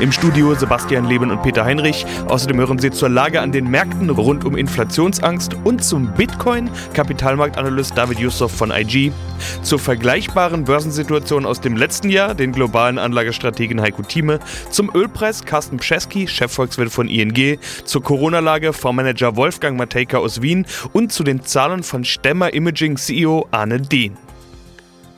Im Studio Sebastian Leben und Peter Heinrich. Außerdem hören Sie zur Lage an den Märkten rund um Inflationsangst und zum Bitcoin Kapitalmarktanalyst David Yusuf von IG. Zur vergleichbaren Börsensituation aus dem letzten Jahr den globalen Anlagestrategen Heiko Thieme. Zum Ölpreis Carsten Pschesky, Chefvolkswirt von ING. Zur Corona-Lage Fondsmanager Wolfgang Matejka aus Wien und zu den Zahlen von Stemmer Imaging CEO Arne Dehn.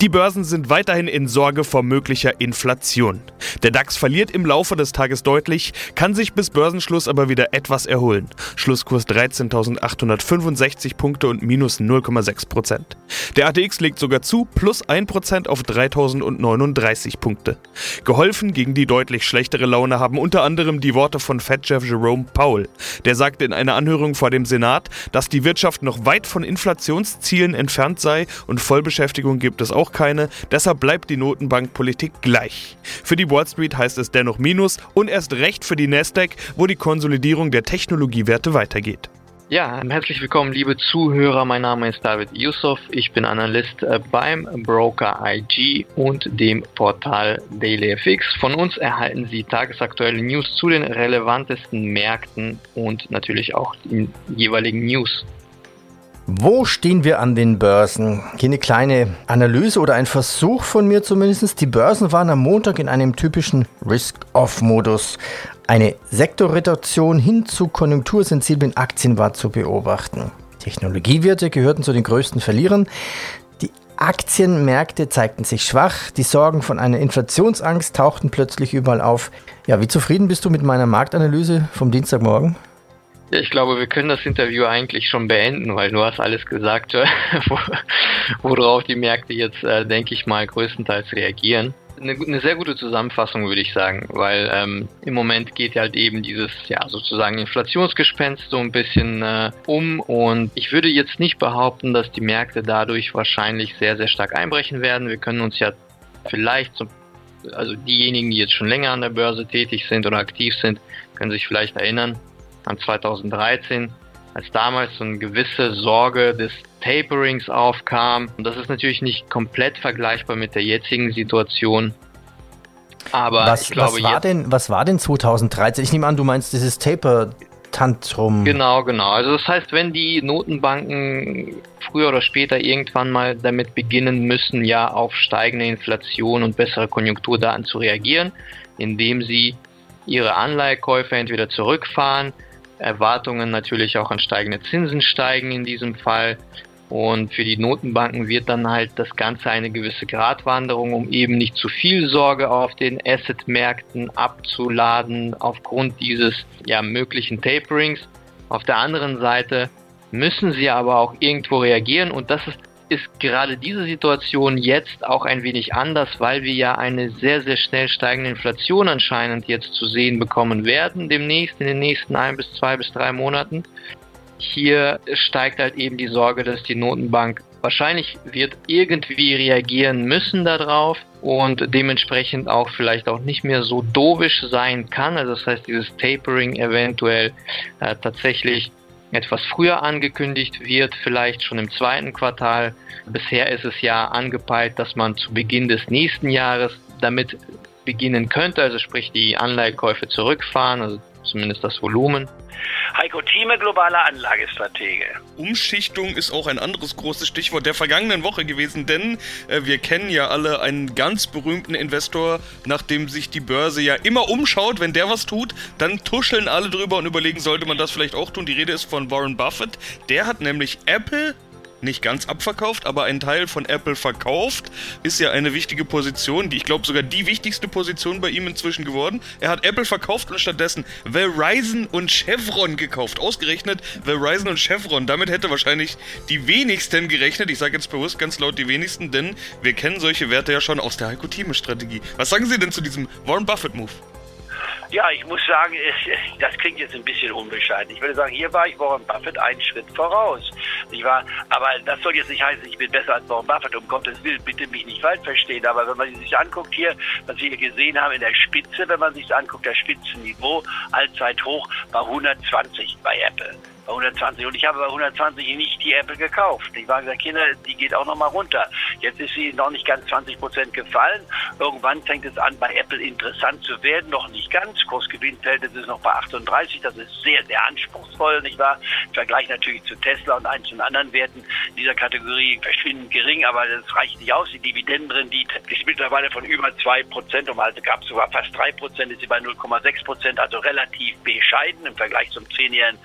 Die Börsen sind weiterhin in Sorge vor möglicher Inflation. Der DAX verliert im Laufe des Tages deutlich, kann sich bis Börsenschluss aber wieder etwas erholen. Schlusskurs 13.865 Punkte und minus 0,6 Prozent. Der ATX legt sogar zu, plus 1 Prozent auf 3.039 Punkte. Geholfen gegen die deutlich schlechtere Laune haben unter anderem die Worte von Fed-Chef Jerome Powell. Der sagte in einer Anhörung vor dem Senat, dass die Wirtschaft noch weit von Inflationszielen entfernt sei und Vollbeschäftigung gibt es auch keine, deshalb bleibt die Notenbankpolitik gleich. Für die Wall Street heißt es dennoch Minus und erst recht für die Nasdaq, wo die Konsolidierung der Technologiewerte weitergeht. Ja, herzlich willkommen, liebe Zuhörer. Mein Name ist David Yusuf. Ich bin Analyst äh, beim Broker IG und dem Portal DailyFX. Von uns erhalten Sie tagesaktuelle News zu den relevantesten Märkten und natürlich auch den jeweiligen News. Wo stehen wir an den Börsen? Hier eine kleine Analyse oder ein Versuch von mir zumindest. Die Börsen waren am Montag in einem typischen Risk-Off-Modus. Eine Sektorrotation hin zu konjunktursensiblen Aktien war zu beobachten. Technologiewerte gehörten zu den größten Verlierern. Die Aktienmärkte zeigten sich schwach. Die Sorgen von einer Inflationsangst tauchten plötzlich überall auf. Ja, wie zufrieden bist du mit meiner Marktanalyse vom Dienstagmorgen? Ich glaube, wir können das Interview eigentlich schon beenden, weil du hast alles gesagt, worauf die Märkte jetzt, äh, denke ich mal, größtenteils reagieren. Eine, eine, sehr gute Zusammenfassung, würde ich sagen, weil ähm, im Moment geht halt eben dieses, ja, sozusagen Inflationsgespenst so ein bisschen äh, um und ich würde jetzt nicht behaupten, dass die Märkte dadurch wahrscheinlich sehr, sehr stark einbrechen werden. Wir können uns ja vielleicht so also diejenigen, die jetzt schon länger an der Börse tätig sind oder aktiv sind, können sich vielleicht erinnern, an 2013, als damals so eine gewisse Sorge des Taperings aufkam. Und das ist natürlich nicht komplett vergleichbar mit der jetzigen Situation. Aber was, glaube, was war, denn, was war denn 2013? Ich nehme an, du meinst dieses Taper. Tantrum. Genau, genau. Also das heißt, wenn die Notenbanken früher oder später irgendwann mal damit beginnen müssen, ja auf steigende Inflation und bessere Konjunkturdaten zu reagieren, indem sie ihre Anleihekäufe entweder zurückfahren Erwartungen natürlich auch an steigende Zinsen steigen in diesem Fall. Und für die Notenbanken wird dann halt das Ganze eine gewisse Gratwanderung, um eben nicht zu viel Sorge auf den Assetmärkten abzuladen aufgrund dieses ja, möglichen Taperings. Auf der anderen Seite müssen sie aber auch irgendwo reagieren und das ist ist gerade diese Situation jetzt auch ein wenig anders, weil wir ja eine sehr, sehr schnell steigende Inflation anscheinend jetzt zu sehen bekommen werden, demnächst in den nächsten ein bis zwei bis drei Monaten. Hier steigt halt eben die Sorge, dass die Notenbank wahrscheinlich wird irgendwie reagieren müssen darauf und dementsprechend auch vielleicht auch nicht mehr so dovisch sein kann. Also das heißt, dieses Tapering eventuell äh, tatsächlich etwas früher angekündigt wird, vielleicht schon im zweiten Quartal. Bisher ist es ja angepeilt, dass man zu Beginn des nächsten Jahres damit beginnen könnte, also sprich die Anleihekäufe zurückfahren, also zumindest das Volumen. Heiko Thieme, globaler Anlagestratege. Umschichtung ist auch ein anderes großes Stichwort der vergangenen Woche gewesen, denn äh, wir kennen ja alle einen ganz berühmten Investor, nachdem sich die Börse ja immer umschaut, wenn der was tut, dann tuscheln alle drüber und überlegen, sollte man das vielleicht auch tun. Die Rede ist von Warren Buffett. Der hat nämlich Apple nicht ganz abverkauft, aber einen Teil von Apple verkauft. Ist ja eine wichtige Position, die ich glaube sogar die wichtigste Position bei ihm inzwischen geworden. Er hat Apple verkauft und stattdessen Verizon und Chevron gekauft. Ausgerechnet Verizon und Chevron. Damit hätte wahrscheinlich die wenigsten gerechnet. Ich sage jetzt bewusst ganz laut die wenigsten, denn wir kennen solche Werte ja schon aus der Heiko-Thieme-Strategie. Was sagen Sie denn zu diesem Warren Buffett-Move? Ja, ich muss sagen, das klingt jetzt ein bisschen unbescheiden. Ich würde sagen, hier war ich Warren Buffett einen Schritt voraus. Ich war, aber das soll jetzt nicht heißen, ich bin besser als Warren Buffett, um Gottes Willen, bitte mich nicht falsch verstehen. Aber wenn man sich anguckt hier, was wir hier gesehen haben in der Spitze, wenn man sich anguckt, das Spitzenniveau, Allzeit hoch, war 120 bei Apple bei 120. Und ich habe bei 120 nicht die Apple gekauft. Ich war gesagt, Kinder, die geht auch noch mal runter. Jetzt ist sie noch nicht ganz 20 Prozent gefallen. Irgendwann fängt es an, bei Apple interessant zu werden. Noch nicht ganz. Kursgewinnverhältnis ist noch bei 38. Das ist sehr, sehr anspruchsvoll, nicht wahr? Im Vergleich natürlich zu Tesla und einzelnen anderen Werten dieser Kategorie verschwindend gering, aber das reicht nicht aus. Die Dividendenrendite ist mittlerweile von über 2 Prozent. Um halt gab es sogar fast 3 Prozent, ist sie bei 0,6 Prozent, also relativ bescheiden im Vergleich zum zehnjährigen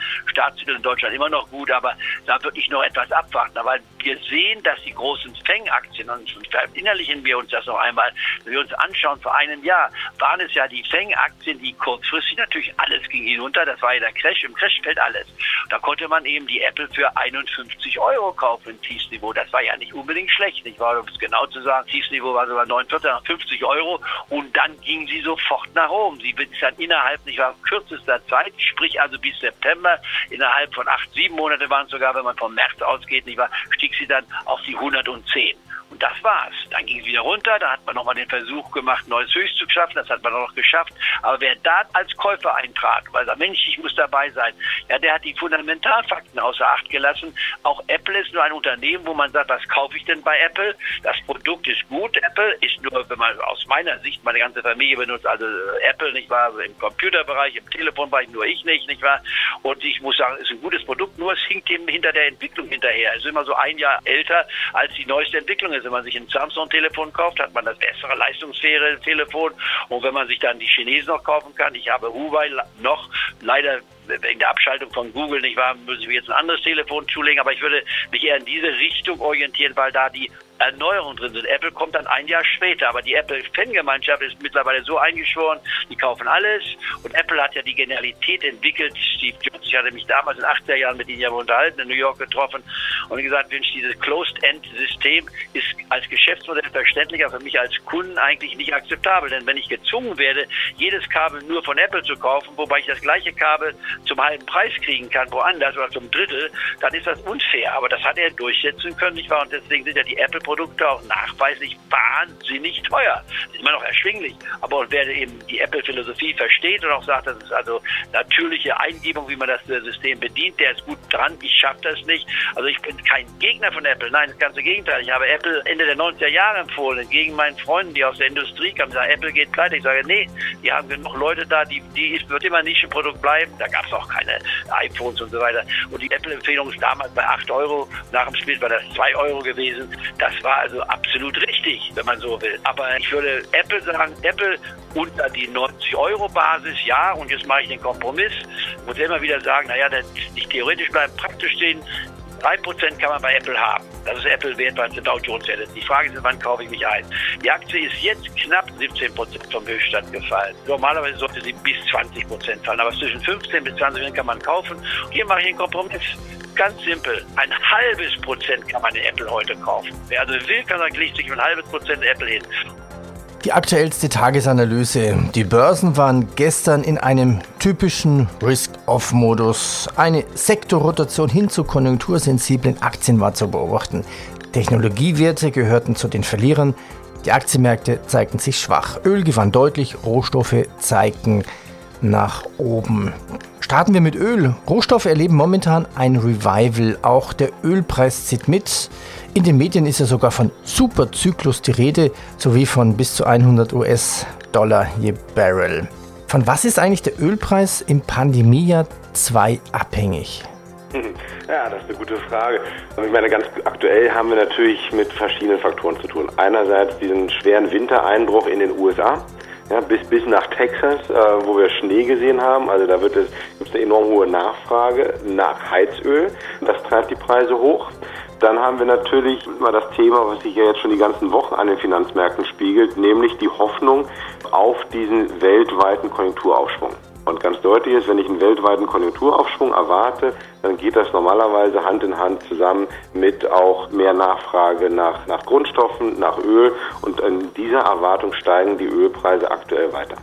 Staatstitel in Deutschland immer noch gut, aber da würde ich noch etwas abwarten. Aber wir sehen, dass die großen Fang-Aktien, und verinnerlichen wir uns das noch einmal, wenn wir uns anschauen, vor einem Jahr waren es ja die Fang-Aktien, die kurzfristig natürlich alles ging hinunter, das war ja der Crash, im Crash fällt alles. Da konnte man eben die Apple für 51 Euro kaufen im Tiefsniveau. Das war ja nicht unbedingt schlecht, nicht wahr? Um es genau zu sagen, Tiefsniveau war sogar 49, 50 Euro und dann ging sie sofort nach oben. Sie ist dann innerhalb, nicht wahr, kürzester Zeit, sprich also bis September, innerhalb innerhalb von acht, sieben Monate waren es sogar, wenn man vom März ausgeht, nicht wahr, stieg sie dann auf die 110. Und das war's. Dann ging es wieder runter, da hat man nochmal den Versuch gemacht, neues Höchst zu schaffen, das hat man auch noch geschafft. Aber wer da als Käufer eintrat, weil er Mensch, ich muss dabei sein, ja, der hat die Fundamentalfakten außer Acht gelassen. Auch Apple ist nur ein Unternehmen, wo man sagt, was kaufe ich denn bei Apple? Das Produkt ist gut, Apple ist nur, wenn man aus meiner Sicht, meine ganze Familie benutzt also Apple, nicht wahr, im Computerbereich, im Telefonbereich, nur ich nicht, nicht wahr? Und ich muss sagen, es ist ein gutes Produkt, nur es hinkt eben hinter der Entwicklung hinterher. Es ist immer so ein Jahr älter als die neueste Entwicklung ist. Wenn man sich ein Samsung-Telefon kauft, hat man das bessere, leistungsfähige Telefon. Und wenn man sich dann die Chinesen noch kaufen kann, ich habe Huawei noch, leider wegen der Abschaltung von Google, nicht wahr, müssen wir jetzt ein anderes Telefon zulegen, aber ich würde mich eher in diese Richtung orientieren, weil da die Erneuerungen drin sind. Apple kommt dann ein Jahr später, aber die Apple-Fangemeinschaft ist mittlerweile so eingeschworen, die kaufen alles und Apple hat ja die Genialität entwickelt. Steve Jobs, ich hatte mich damals in den 80er Jahren mit ihm ja unterhalten, in New York getroffen und gesagt, Mensch, dieses Closed-End-System ist als Geschäftsmodell verständlicher für mich als Kunden eigentlich nicht akzeptabel, denn wenn ich gezwungen werde, jedes Kabel nur von Apple zu kaufen, wobei ich das gleiche Kabel zum halben Preis kriegen kann, woanders oder zum Drittel, dann ist das unfair. Aber das hat er durchsetzen können, nicht wahr? Und deswegen sind ja die Apple Produkte auch nachweislich wahnsinnig teuer. Immer noch erschwinglich. Aber wer eben die Apple-Philosophie versteht und auch sagt, das ist also natürliche Eingebung, wie man das System bedient, der ist gut dran. Ich schaffe das nicht. Also ich bin kein Gegner von Apple. Nein, das ganze Gegenteil. Ich habe Apple Ende der 90er Jahre empfohlen, entgegen meinen Freunden, die aus der Industrie kamen. Sagen, Apple geht pleite. Ich sage, nee, die haben genug Leute da, die, die wird immer ein Nischenprodukt bleiben. Da gab es auch keine iPhones und so weiter. Und die Apple-Empfehlung ist damals bei 8 Euro. Nach dem Spiel war das 2 Euro gewesen. Das war also absolut richtig, wenn man so will. Aber ich würde Apple sagen, Apple unter die 90 Euro Basis, ja, und jetzt mache ich den Kompromiss. Ich muss immer wieder sagen, naja, das nicht theoretisch bleiben, praktisch stehen. 3% kann man bei Apple haben. Das ist Apple wert, weil es Dow Jones wert Die Frage ist, wann kaufe ich mich ein? Die Aktie ist jetzt knapp 17% vom Höchststand gefallen. Normalerweise sollte sie bis 20% fallen, aber zwischen 15 bis 20% kann man kaufen. hier mache ich einen Kompromiss. Ganz simpel. Ein halbes Prozent kann man in Apple heute kaufen. Wer also will, kann sagen, legt sich ein halbes Prozent Apple hin. Die aktuellste Tagesanalyse. Die Börsen waren gestern in einem typischen Risk-Off-Modus. Eine Sektorrotation hin zu konjunktursensiblen Aktien war zu beobachten. Technologiewerte gehörten zu den Verlierern. Die Aktienmärkte zeigten sich schwach. Öl gewann deutlich, Rohstoffe zeigten nach oben. Starten wir mit Öl. Rohstoffe erleben momentan ein Revival. Auch der Ölpreis zieht mit. In den Medien ist ja sogar von Superzyklus die Rede, sowie von bis zu 100 US-Dollar je Barrel. Von was ist eigentlich der Ölpreis im Pandemiejahr 2 abhängig? Ja, das ist eine gute Frage. Ich meine, ganz aktuell haben wir natürlich mit verschiedenen Faktoren zu tun. Einerseits diesen schweren Wintereinbruch in den USA, ja, bis, bis nach Texas, äh, wo wir Schnee gesehen haben. Also da wird es, gibt es eine enorm hohe Nachfrage nach Heizöl. Das treibt die Preise hoch. Dann haben wir natürlich immer das Thema, was sich ja jetzt schon die ganzen Wochen an den Finanzmärkten spiegelt, nämlich die Hoffnung auf diesen weltweiten Konjunkturaufschwung. Und ganz deutlich ist, wenn ich einen weltweiten Konjunkturaufschwung erwarte, dann geht das normalerweise Hand in Hand zusammen mit auch mehr Nachfrage nach, nach Grundstoffen, nach Öl. Und in dieser Erwartung steigen die Ölpreise aktuell weiter.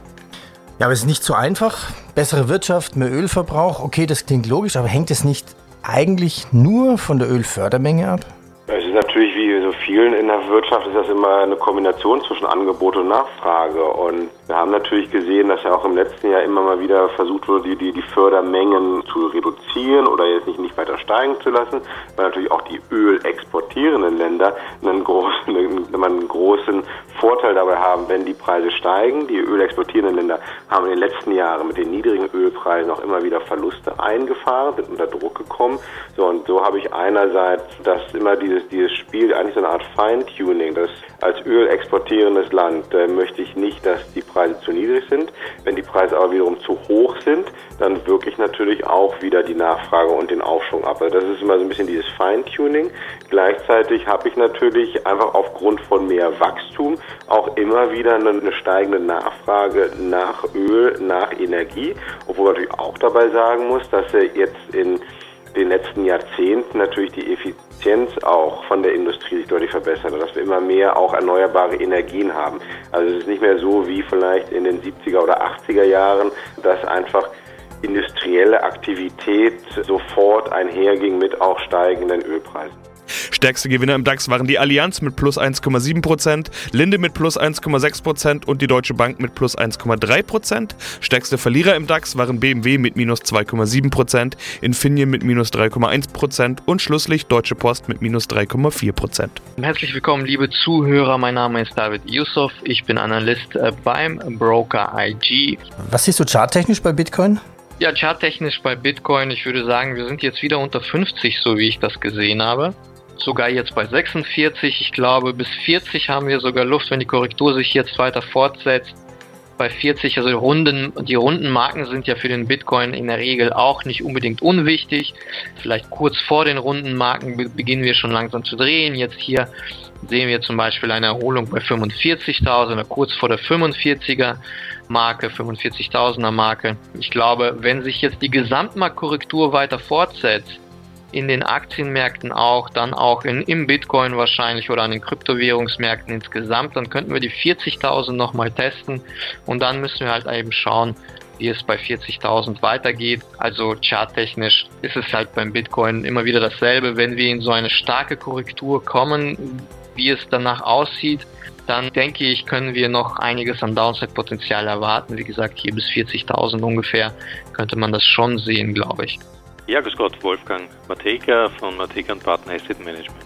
Ja, aber es ist nicht so einfach. Bessere Wirtschaft, mehr Ölverbrauch, okay, das klingt logisch, aber hängt es nicht eigentlich nur von der Ölfördermenge ab? Es ist natürlich wie so vielen in der Wirtschaft ist das immer eine Kombination zwischen Angebot und Nachfrage. Und wir haben natürlich gesehen, dass ja auch im letzten Jahr immer mal wieder versucht wurde, die, die, die Fördermengen zu reduzieren oder jetzt nicht, nicht weiter steigen zu lassen, weil natürlich auch die ölexportierenden Länder einen großen, einen großen Vorteil dabei haben, wenn die Preise steigen. Die ölexportierenden Länder haben in den letzten Jahren mit den niedrigen Ölpreisen auch immer wieder Verluste eingefahren, sind unter Druck gekommen. So, und so habe ich einerseits das immer dieses, dieses Spiel, eigentlich so eine Art Feintuning, dass als ölexportierendes Land äh, möchte ich nicht, dass die Preise zu niedrig sind. Wenn die Preise aber wiederum zu hoch sind, dann wirklich natürlich auch wieder die Nachfrage und den Aufschwung ab. Also das ist immer so ein bisschen dieses Feintuning. Gleichzeitig habe ich natürlich einfach aufgrund von mehr Wachstum auch immer wieder eine, eine steigende Nachfrage nach Öl, nach Energie, obwohl man natürlich auch dabei sagen muss, dass er jetzt in den letzten Jahrzehnten natürlich die Effizienz auch von der Industrie sich deutlich verbessert dass wir immer mehr auch erneuerbare Energien haben. Also es ist nicht mehr so wie vielleicht in den 70er oder 80er Jahren, dass einfach industrielle Aktivität sofort einherging mit auch steigenden Ölpreisen. Stärkste Gewinner im DAX waren die Allianz mit plus 1,7%, Linde mit plus 1,6% und die Deutsche Bank mit plus 1,3%. Stärkste Verlierer im DAX waren BMW mit minus 2,7%, Infineon mit minus 3,1% und schlusslich Deutsche Post mit minus 3,4%. Herzlich willkommen, liebe Zuhörer. Mein Name ist David Yusuf. Ich bin Analyst äh, beim Broker IG. Was siehst du charttechnisch bei Bitcoin? Ja, charttechnisch bei Bitcoin, ich würde sagen, wir sind jetzt wieder unter 50, so wie ich das gesehen habe sogar jetzt bei 46. Ich glaube, bis 40 haben wir sogar Luft, wenn die Korrektur sich jetzt weiter fortsetzt. Bei 40, also Runden, die runden Marken sind ja für den Bitcoin in der Regel auch nicht unbedingt unwichtig. Vielleicht kurz vor den runden Marken beginnen wir schon langsam zu drehen. Jetzt hier sehen wir zum Beispiel eine Erholung bei 45.000 oder kurz vor der 45er Marke, 45.000er Marke. Ich glaube, wenn sich jetzt die Gesamtmarktkorrektur weiter fortsetzt, in den Aktienmärkten auch, dann auch in, im Bitcoin wahrscheinlich oder an den Kryptowährungsmärkten insgesamt. Dann könnten wir die 40.000 nochmal testen und dann müssen wir halt eben schauen, wie es bei 40.000 weitergeht. Also charttechnisch ist es halt beim Bitcoin immer wieder dasselbe. Wenn wir in so eine starke Korrektur kommen, wie es danach aussieht, dann denke ich, können wir noch einiges an Downside-Potenzial erwarten. Wie gesagt, hier bis 40.000 ungefähr könnte man das schon sehen, glaube ich. Ja, grüß Gott, Wolfgang Mateka von Mateka Partner Asset Management.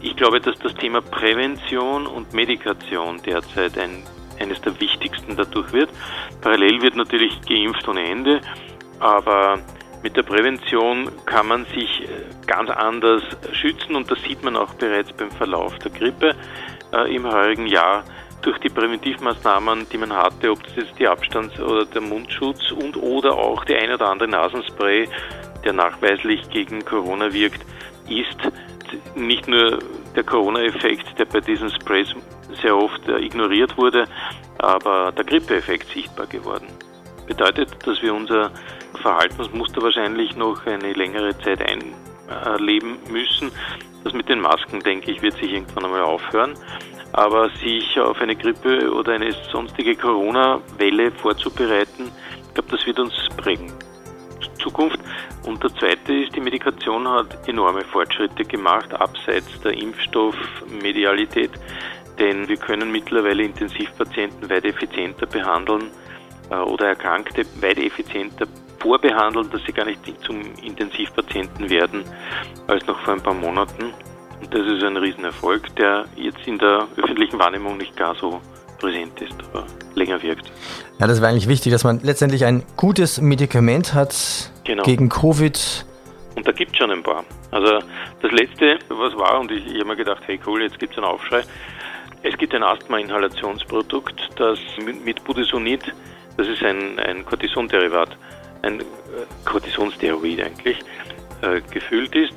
Ich glaube, dass das Thema Prävention und Medikation derzeit ein, eines der wichtigsten dadurch wird. Parallel wird natürlich geimpft ohne Ende, aber mit der Prävention kann man sich äh, ganz anders schützen und das sieht man auch bereits beim Verlauf der Grippe äh, im heurigen Jahr durch die Präventivmaßnahmen, die man hatte, ob das jetzt die Abstands- oder der Mundschutz und oder auch die ein oder andere Nasenspray der nachweislich gegen Corona wirkt, ist nicht nur der Corona-Effekt, der bei diesen Sprays sehr oft äh, ignoriert wurde, aber der Grippeeffekt sichtbar geworden. Bedeutet, dass wir unser Verhaltensmuster wahrscheinlich noch eine längere Zeit einleben müssen. Das mit den Masken, denke ich, wird sich irgendwann einmal aufhören. Aber sich auf eine Grippe oder eine sonstige Corona-Welle vorzubereiten, ich glaube, das wird uns prägen. Zukunft. Und der zweite ist, die Medikation hat enorme Fortschritte gemacht, abseits der Impfstoffmedialität, denn wir können mittlerweile Intensivpatienten weit effizienter behandeln äh, oder Erkrankte weit effizienter vorbehandeln, dass sie gar nicht zum Intensivpatienten werden, als noch vor ein paar Monaten. Und das ist ein Riesenerfolg, der jetzt in der öffentlichen Wahrnehmung nicht gar so präsent ist, aber länger wirkt. Ja, das war eigentlich wichtig, dass man letztendlich ein gutes Medikament hat genau. gegen Covid. Und da gibt es schon ein paar. Also das letzte, was war, und ich, ich habe mir gedacht, hey cool, jetzt gibt es einen Aufschrei. Es gibt ein Asthma-Inhalationsprodukt, das mit Budesonid, das ist ein, ein Cortison-Derivat, ein äh, Cortisonsteroid eigentlich, äh, gefüllt ist,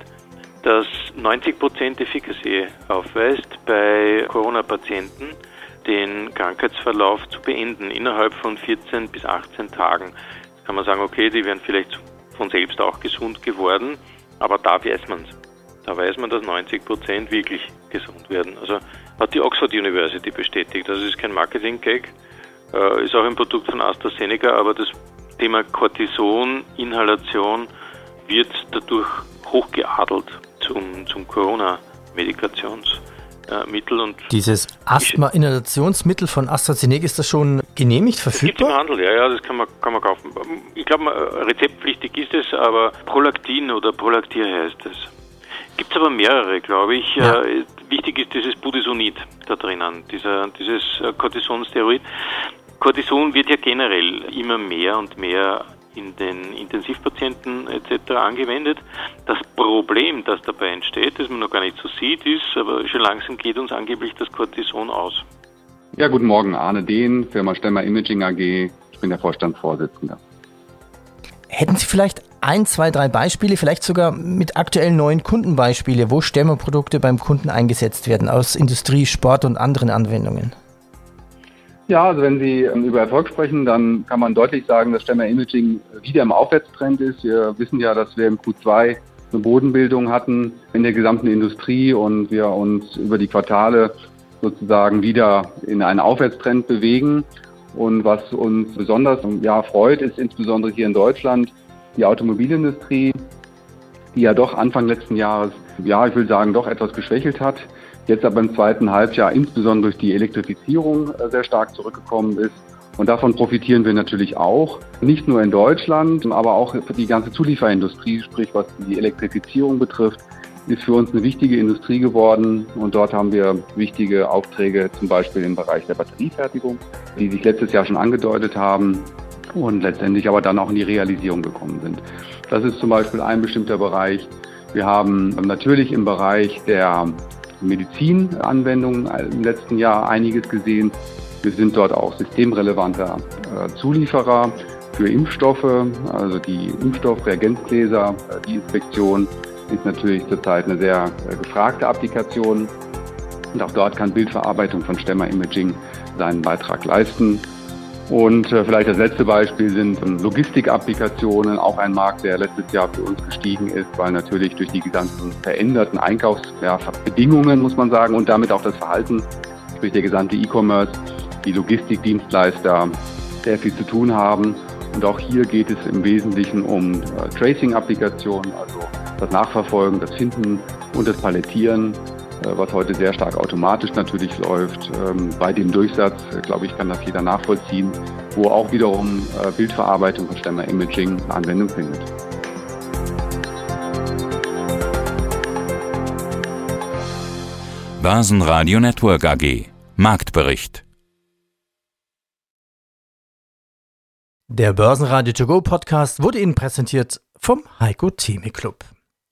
das 90% Efficacy aufweist bei Corona-Patienten den Krankheitsverlauf zu beenden innerhalb von 14 bis 18 Tagen. Jetzt kann man sagen, okay, die wären vielleicht von selbst auch gesund geworden, aber da weiß man es. Da weiß man, dass 90 Prozent wirklich gesund werden. Also hat die Oxford University bestätigt. Das ist kein Marketing-Gag. Äh, ist auch ein Produkt von AstraZeneca, aber das Thema Cortison, Inhalation wird dadurch hochgeadelt zum, zum Corona-Medikationsmittel. Und Dieses Asthma-Inhalationsmittel von AstraZeneca, ist das schon genehmigt, verfügbar? Gibt im Handel, ja, ja, das kann man, kann man kaufen. Ich glaube, rezeptpflichtig ist es, aber Prolaktin oder Prolaktir heißt es. Gibt es aber mehrere, glaube ich. Ja. Äh, wichtig ist dieses Budesonid da drinnen, dieser, dieses Cortisonsteroid. Cortison wird ja generell immer mehr und mehr in den Intensivpatienten etc. angewendet. Das Problem, das dabei entsteht, das man noch gar nicht so sieht, ist, aber schon langsam geht uns angeblich das Cortison aus. Ja, guten Morgen, Arne Dehn, Firma Stemmer Imaging AG. Ich bin der Vorstandsvorsitzende. Hätten Sie vielleicht ein, zwei, drei Beispiele, vielleicht sogar mit aktuellen neuen Kundenbeispiele, wo Stemmerprodukte beim Kunden eingesetzt werden aus Industrie, Sport und anderen Anwendungen? Ja, also wenn Sie ähm, über Erfolg sprechen, dann kann man deutlich sagen, dass Stemmer Imaging wieder im Aufwärtstrend ist. Wir wissen ja, dass wir im Q2 eine Bodenbildung hatten in der gesamten Industrie und wir uns über die Quartale sozusagen wieder in einen Aufwärtstrend bewegen. Und was uns besonders ja, freut, ist insbesondere hier in Deutschland die Automobilindustrie, die ja doch Anfang letzten Jahres, ja, ich will sagen, doch etwas geschwächelt hat jetzt aber im zweiten Halbjahr insbesondere durch die Elektrifizierung äh, sehr stark zurückgekommen ist. Und davon profitieren wir natürlich auch, nicht nur in Deutschland, aber auch für die ganze Zulieferindustrie, sprich was die Elektrifizierung betrifft, ist für uns eine wichtige Industrie geworden. Und dort haben wir wichtige Aufträge, zum Beispiel im Bereich der Batteriefertigung, die sich letztes Jahr schon angedeutet haben und letztendlich aber dann auch in die Realisierung gekommen sind. Das ist zum Beispiel ein bestimmter Bereich. Wir haben natürlich im Bereich der Medizinanwendungen im letzten Jahr einiges gesehen. Wir sind dort auch systemrelevanter äh, Zulieferer für Impfstoffe, also die Impfstoffreagenzgläser, äh, die Inspektion ist natürlich zurzeit eine sehr äh, gefragte Applikation. Und auch dort kann Bildverarbeitung von Stemmer-Imaging seinen Beitrag leisten. Und äh, vielleicht das letzte Beispiel sind Logistikapplikationen, auch ein Markt, der letztes Jahr für uns gestiegen ist, weil natürlich durch die ganzen veränderten Einkaufsbedingungen, ja, muss man sagen, und damit auch das Verhalten, durch der gesamte E-Commerce, die Logistikdienstleister sehr viel zu tun haben. Und auch hier geht es im Wesentlichen um äh, Tracing-Applikationen, also das Nachverfolgen, das Finden und das Palettieren was heute sehr stark automatisch natürlich läuft. Ähm, bei dem Durchsatz, äh, glaube ich, kann das jeder nachvollziehen, wo auch wiederum äh, Bildverarbeitung und Stemmer-Imaging Anwendung findet. Börsenradio Network AG Marktbericht Der Börsenradio To Go Podcast wurde Ihnen präsentiert vom Heiko Theme Club